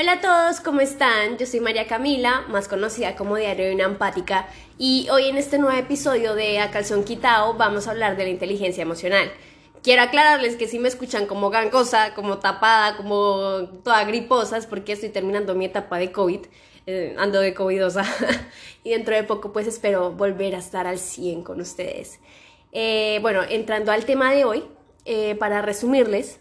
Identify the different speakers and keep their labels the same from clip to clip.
Speaker 1: Hola a todos, ¿cómo están? Yo soy María Camila, más conocida como Diario de una Empática, y hoy en este nuevo episodio de A Calzón Quitao vamos a hablar de la inteligencia emocional. Quiero aclararles que si me escuchan como gangosa, como tapada, como toda griposa, es porque estoy terminando mi etapa de COVID, eh, ando de covidosa, y dentro de poco pues espero volver a estar al 100 con ustedes. Eh, bueno, entrando al tema de hoy, eh, para resumirles,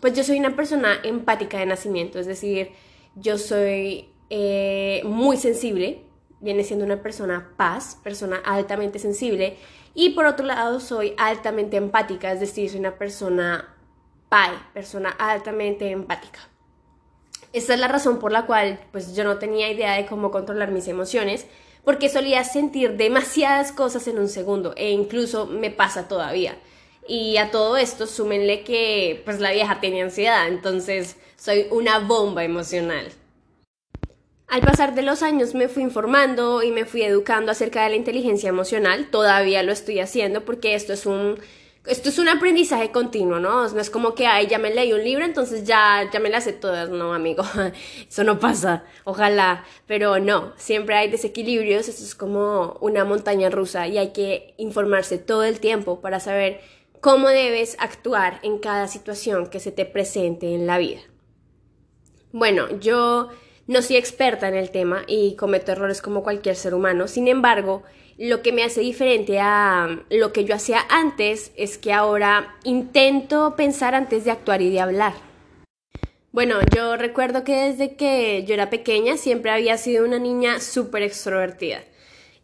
Speaker 1: pues yo soy una persona empática de nacimiento, es decir, yo soy eh, muy sensible, viene siendo una persona paz, persona altamente sensible, y por otro lado soy altamente empática, es decir, soy una persona pai, persona altamente empática. Esta es la razón por la cual pues yo no tenía idea de cómo controlar mis emociones, porque solía sentir demasiadas cosas en un segundo e incluso me pasa todavía. Y a todo esto súmenle que pues la vieja tenía ansiedad, entonces soy una bomba emocional. Al pasar de los años me fui informando y me fui educando acerca de la inteligencia emocional. Todavía lo estoy haciendo porque esto es un esto es un aprendizaje continuo, ¿no? No es como que, ay, ya me leí un libro, entonces ya, ya me las sé todas, no, amigo, eso no pasa, ojalá, pero no, siempre hay desequilibrios, esto es como una montaña rusa y hay que informarse todo el tiempo para saber cómo debes actuar en cada situación que se te presente en la vida. Bueno, yo no soy experta en el tema y cometo errores como cualquier ser humano, sin embargo, lo que me hace diferente a lo que yo hacía antes es que ahora intento pensar antes de actuar y de hablar. Bueno, yo recuerdo que desde que yo era pequeña siempre había sido una niña súper extrovertida.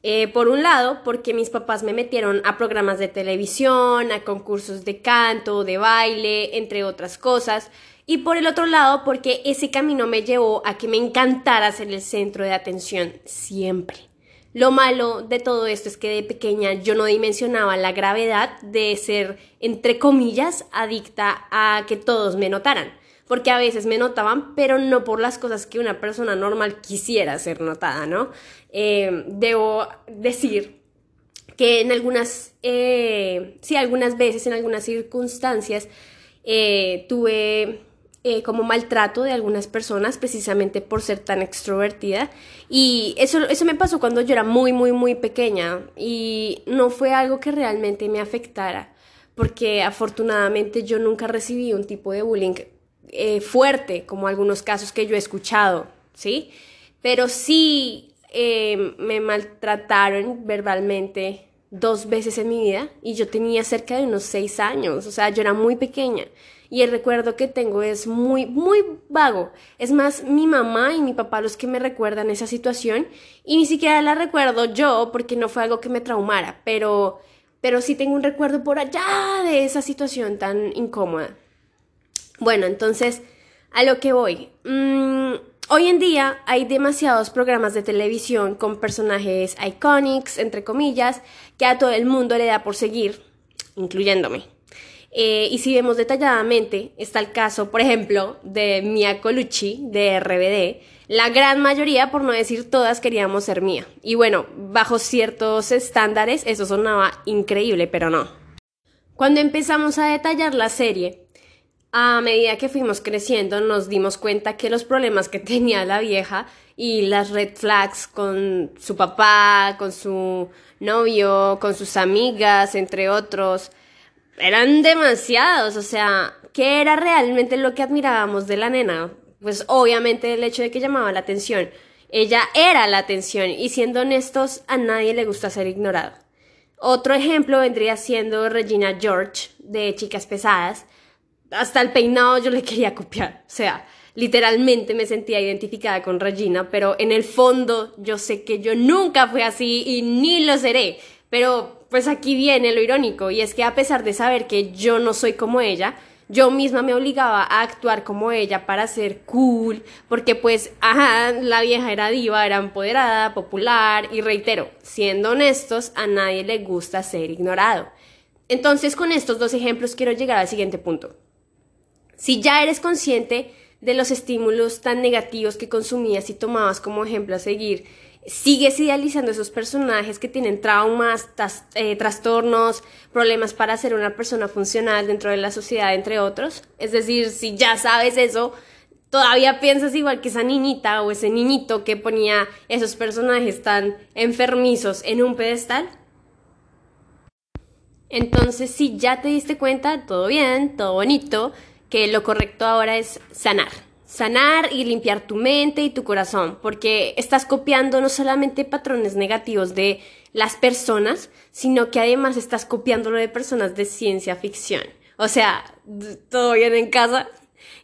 Speaker 1: Eh, por un lado, porque mis papás me metieron a programas de televisión, a concursos de canto, de baile, entre otras cosas. Y por el otro lado, porque ese camino me llevó a que me encantara ser el centro de atención siempre. Lo malo de todo esto es que de pequeña yo no dimensionaba la gravedad de ser, entre comillas, adicta a que todos me notaran porque a veces me notaban, pero no por las cosas que una persona normal quisiera ser notada, ¿no? Eh, debo decir que en algunas, eh, sí, algunas veces, en algunas circunstancias, eh, tuve como maltrato de algunas personas precisamente por ser tan extrovertida y eso, eso me pasó cuando yo era muy, muy, muy pequeña y no fue algo que realmente me afectara porque afortunadamente yo nunca recibí un tipo de bullying eh, fuerte, como algunos casos que yo he escuchado, ¿sí? Pero sí eh, me maltrataron verbalmente dos veces en mi vida y yo tenía cerca de unos seis años, o sea, yo era muy pequeña. Y el recuerdo que tengo es muy, muy vago. Es más, mi mamá y mi papá los que me recuerdan esa situación y ni siquiera la recuerdo yo porque no fue algo que me traumara, pero, pero sí tengo un recuerdo por allá de esa situación tan incómoda. Bueno, entonces, a lo que voy. Mm, hoy en día hay demasiados programas de televisión con personajes iconics, entre comillas, que a todo el mundo le da por seguir, incluyéndome. Eh, y si vemos detalladamente, está el caso, por ejemplo, de Mia Colucci, de RBD. La gran mayoría, por no decir todas, queríamos ser Mia. Y bueno, bajo ciertos estándares, eso sonaba increíble, pero no. Cuando empezamos a detallar la serie, a medida que fuimos creciendo nos dimos cuenta que los problemas que tenía la vieja y las red flags con su papá, con su novio, con sus amigas, entre otros, eran demasiados. O sea, ¿qué era realmente lo que admirábamos de la nena? Pues obviamente el hecho de que llamaba la atención. Ella era la atención y siendo honestos, a nadie le gusta ser ignorado. Otro ejemplo vendría siendo Regina George de Chicas Pesadas, hasta el peinado yo le quería copiar. O sea, literalmente me sentía identificada con Regina, pero en el fondo yo sé que yo nunca fui así y ni lo seré. Pero pues aquí viene lo irónico y es que a pesar de saber que yo no soy como ella, yo misma me obligaba a actuar como ella para ser cool, porque pues, ajá, la vieja era diva, era empoderada, popular y reitero, siendo honestos, a nadie le gusta ser ignorado. Entonces con estos dos ejemplos quiero llegar al siguiente punto. Si ya eres consciente de los estímulos tan negativos que consumías y tomabas como ejemplo a seguir, sigues idealizando esos personajes que tienen traumas, eh, trastornos, problemas para ser una persona funcional dentro de la sociedad, entre otros. Es decir, si ya sabes eso, ¿Todavía piensas igual que esa niñita o ese niñito que ponía esos personajes tan enfermizos en un pedestal? Entonces, si ya te diste cuenta, todo bien, todo bonito, lo correcto ahora es sanar. Sanar y limpiar tu mente y tu corazón, porque estás copiando no solamente patrones negativos de las personas, sino que además estás copiándolo de personas de ciencia ficción. O sea, todo bien en casa.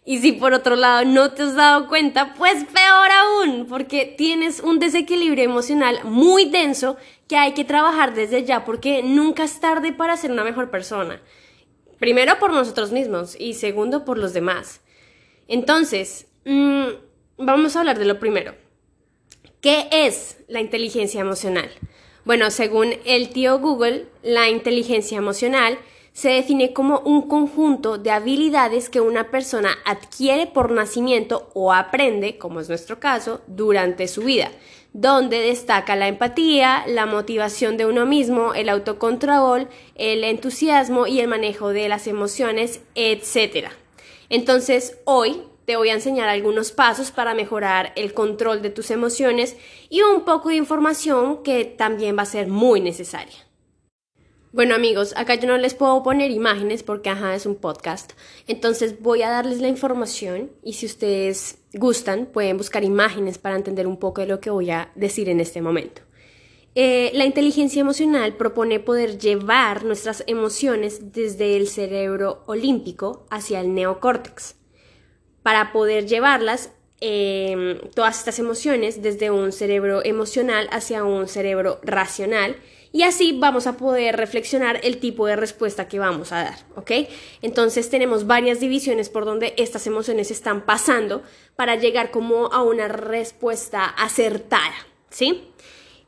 Speaker 1: Y si por otro lado no te has dado cuenta, pues peor aún, porque tienes un desequilibrio emocional muy denso que hay que trabajar desde ya, porque nunca es tarde para ser una mejor persona. Primero por nosotros mismos y segundo por los demás. Entonces, mm, vamos a hablar de lo primero. ¿Qué es la inteligencia emocional? Bueno, según el tío Google, la inteligencia emocional se define como un conjunto de habilidades que una persona adquiere por nacimiento o aprende, como es nuestro caso, durante su vida, donde destaca la empatía, la motivación de uno mismo, el autocontrol, el entusiasmo y el manejo de las emociones, etc. Entonces, hoy te voy a enseñar algunos pasos para mejorar el control de tus emociones y un poco de información que también va a ser muy necesaria. Bueno amigos, acá yo no les puedo poner imágenes porque es un podcast, entonces voy a darles la información y si ustedes gustan pueden buscar imágenes para entender un poco de lo que voy a decir en este momento. Eh, la inteligencia emocional propone poder llevar nuestras emociones desde el cerebro olímpico hacia el neocórtex, para poder llevarlas em, todas estas emociones desde un cerebro emocional hacia un cerebro racional y así vamos a poder reflexionar el tipo de respuesta que vamos a dar, ¿ok? Entonces tenemos varias divisiones por donde estas emociones están pasando para llegar como a una respuesta acertada, ¿sí?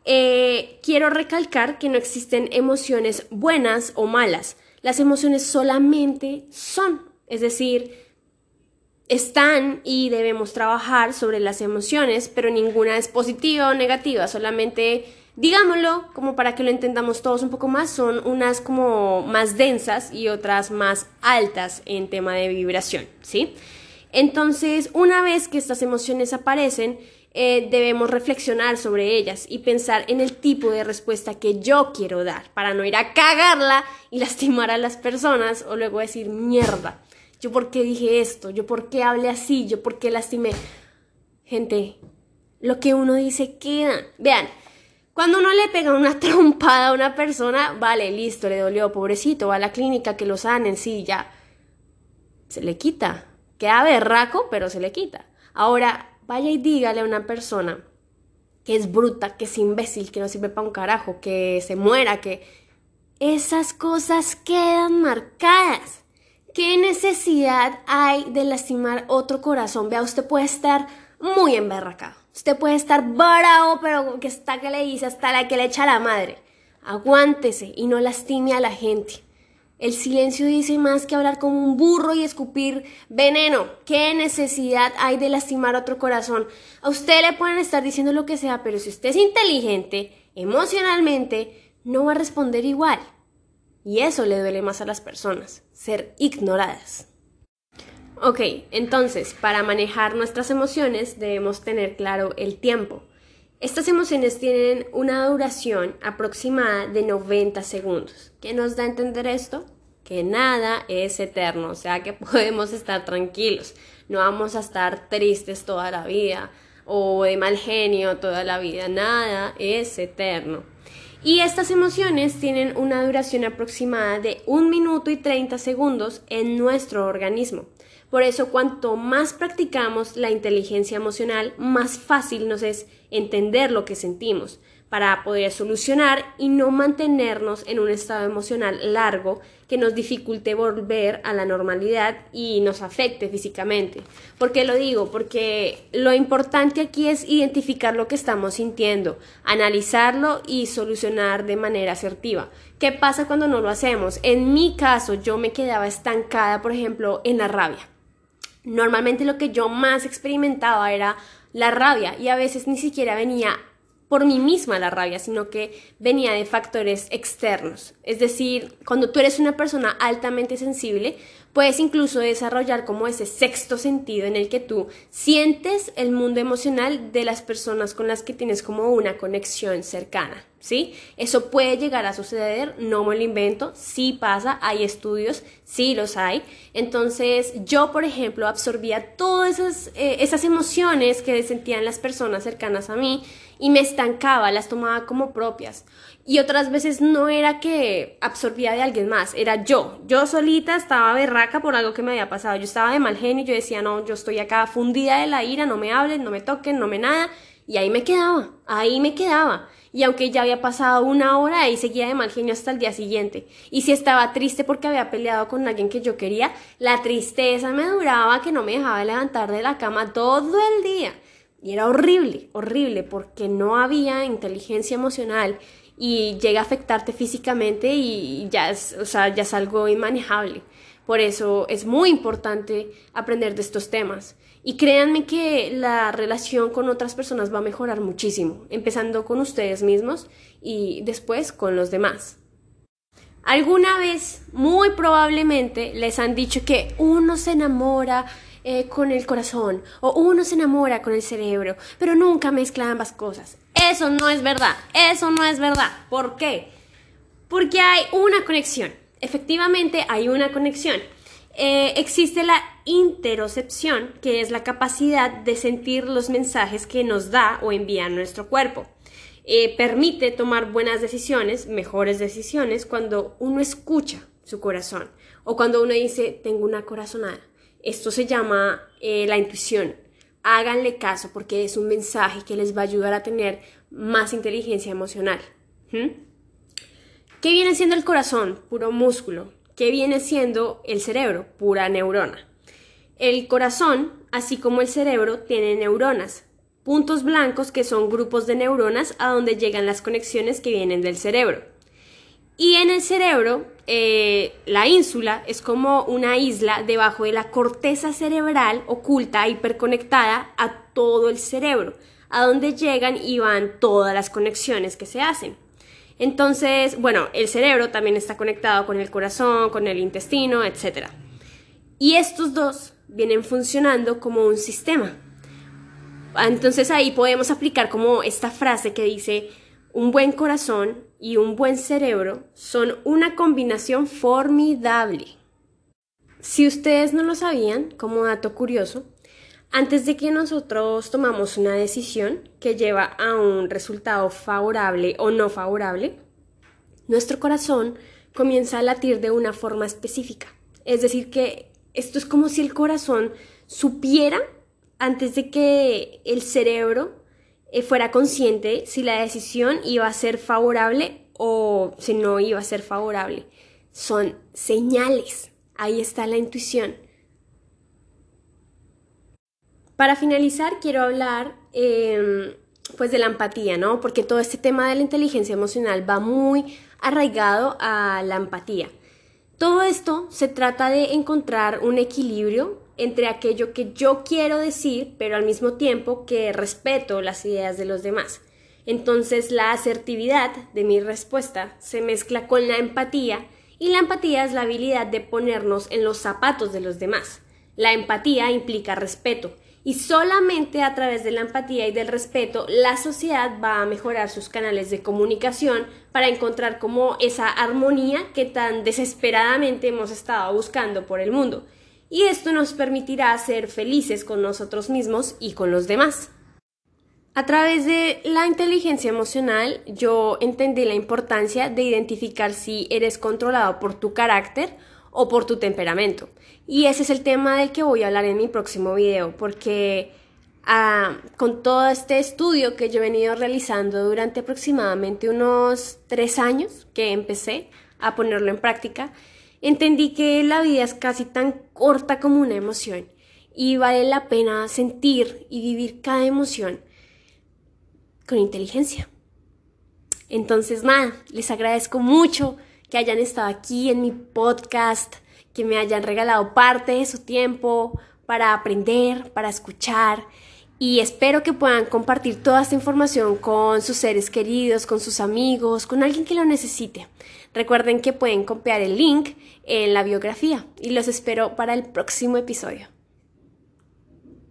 Speaker 1: Eh, quiero recalcar que no existen emociones buenas o malas, las emociones solamente son, es decir, están y debemos trabajar sobre las emociones, pero ninguna es positiva o negativa, solamente digámoslo, como para que lo entendamos todos un poco más, son unas como más densas y otras más altas en tema de vibración, ¿sí? Entonces, una vez que estas emociones aparecen, eh, debemos reflexionar sobre ellas y pensar en el tipo de respuesta que yo quiero dar para no ir a cagarla y lastimar a las personas o luego decir mierda. Yo por qué dije esto, yo por qué hablé así, yo por qué lastimé. Gente, lo que uno dice queda. Vean, cuando uno le pega una trompada a una persona, vale, listo, le dolió, pobrecito, va a la clínica que lo sanen, sí, ya. Se le quita. Queda berraco, pero se le quita. Ahora, vaya y dígale a una persona que es bruta, que es imbécil, que no sirve para un carajo, que se muera, que esas cosas quedan marcadas. ¿Qué necesidad hay de lastimar otro corazón? Vea, usted puede estar muy emberracado Usted puede estar bravo, pero que está que le dice hasta la que le echa la madre. Aguántese y no lastime a la gente. El silencio dice más que hablar como un burro y escupir veneno. ¿Qué necesidad hay de lastimar otro corazón? A usted le pueden estar diciendo lo que sea, pero si usted es inteligente, emocionalmente, no va a responder igual. Y eso le duele más a las personas, ser ignoradas. Ok, entonces, para manejar nuestras emociones debemos tener claro el tiempo. Estas emociones tienen una duración aproximada de 90 segundos. ¿Qué nos da a entender esto? Que nada es eterno, o sea que podemos estar tranquilos. No vamos a estar tristes toda la vida o de mal genio toda la vida. Nada es eterno. Y estas emociones tienen una duración aproximada de 1 minuto y 30 segundos en nuestro organismo. Por eso, cuanto más practicamos la inteligencia emocional, más fácil nos es entender lo que sentimos para poder solucionar y no mantenernos en un estado emocional largo que nos dificulte volver a la normalidad y nos afecte físicamente. ¿Por qué lo digo? Porque lo importante aquí es identificar lo que estamos sintiendo, analizarlo y solucionar de manera asertiva. ¿Qué pasa cuando no lo hacemos? En mi caso, yo me quedaba estancada, por ejemplo, en la rabia Normalmente lo que yo más experimentaba era la rabia y a veces ni siquiera venía por mí misma la rabia, sino que venía de factores externos. Es decir, cuando tú eres una persona altamente sensible, puedes incluso desarrollar como ese sexto sentido en el que tú sientes el mundo emocional de las personas con las que tienes como una conexión cercana. ¿Sí? Eso puede llegar a suceder, no me lo invento, sí pasa, hay estudios, sí los hay. Entonces yo, por ejemplo, absorbía todas esas, eh, esas emociones que sentían las personas cercanas a mí y me estancaba, las tomaba como propias. Y otras veces no era que absorbía de alguien más, era yo. Yo solita estaba berraca por algo que me había pasado. Yo estaba de mal genio yo decía, no, yo estoy acá fundida de la ira, no me hablen, no me toquen, no me nada. Y ahí me quedaba, ahí me quedaba. Y aunque ya había pasado una hora, ahí seguía de mal genio hasta el día siguiente. Y si estaba triste porque había peleado con alguien que yo quería, la tristeza me duraba que no me dejaba levantar de la cama todo el día. Y era horrible, horrible, porque no había inteligencia emocional y llega a afectarte físicamente y ya es, o sea, ya es algo inmanejable. Por eso es muy importante aprender de estos temas. Y créanme que la relación con otras personas va a mejorar muchísimo, empezando con ustedes mismos y después con los demás. Alguna vez, muy probablemente, les han dicho que uno se enamora eh, con el corazón o uno se enamora con el cerebro, pero nunca mezcla ambas cosas. Eso no es verdad, eso no es verdad. ¿Por qué? Porque hay una conexión. Efectivamente hay una conexión. Eh, existe la interocepción, que es la capacidad de sentir los mensajes que nos da o envía nuestro cuerpo. Eh, permite tomar buenas decisiones, mejores decisiones, cuando uno escucha su corazón o cuando uno dice, tengo una corazonada. Esto se llama eh, la intuición. Háganle caso porque es un mensaje que les va a ayudar a tener más inteligencia emocional. ¿Qué viene siendo el corazón? Puro músculo. ¿Qué viene siendo el cerebro? Pura neurona. El corazón, así como el cerebro, tiene neuronas, puntos blancos que son grupos de neuronas a donde llegan las conexiones que vienen del cerebro. Y en el cerebro, eh, la ínsula es como una isla debajo de la corteza cerebral oculta, hiperconectada a todo el cerebro, a donde llegan y van todas las conexiones que se hacen. Entonces, bueno, el cerebro también está conectado con el corazón, con el intestino, etc. Y estos dos vienen funcionando como un sistema. Entonces ahí podemos aplicar como esta frase que dice, un buen corazón y un buen cerebro son una combinación formidable. Si ustedes no lo sabían, como dato curioso, antes de que nosotros tomamos una decisión que lleva a un resultado favorable o no favorable, nuestro corazón comienza a latir de una forma específica. Es decir, que esto es como si el corazón supiera antes de que el cerebro eh, fuera consciente si la decisión iba a ser favorable o si no iba a ser favorable. Son señales. Ahí está la intuición. Para finalizar, quiero hablar em, pues de la empatía, ¿no? Porque todo este tema de la inteligencia emocional va muy arraigado a la empatía. Todo esto se trata de encontrar un equilibrio entre aquello que yo quiero decir, pero al mismo tiempo que respeto las ideas de los demás. Entonces la asertividad de mi respuesta se mezcla con la empatía y la empatía es la habilidad de ponernos en los zapatos de los demás. La empatía implica respeto y solamente a través de la empatía y del respeto la sociedad va a mejorar sus canales de comunicación para encontrar como esa armonía que tan desesperadamente hemos estado buscando por el mundo y esto nos permitirá ser felices con nosotros mismos y con los demás. A través de la inteligencia emocional yo entendí la importancia de identificar si eres controlado por tu carácter o por tu temperamento. Y ese es el tema del que voy a hablar en mi próximo video, porque ah, con todo este estudio que yo he venido realizando durante aproximadamente unos tres años que empecé a ponerlo en práctica, Entendí que la vida es casi tan corta como una emoción y vale la pena sentir y vivir cada emoción con inteligencia. Entonces, nada, les agradezco mucho que hayan estado aquí en mi podcast, que me hayan regalado parte de su tiempo para aprender, para escuchar y espero que puedan compartir toda esta información con sus seres queridos, con sus amigos, con alguien que lo necesite. Recuerden que pueden copiar el link en la biografía y los espero para el próximo episodio.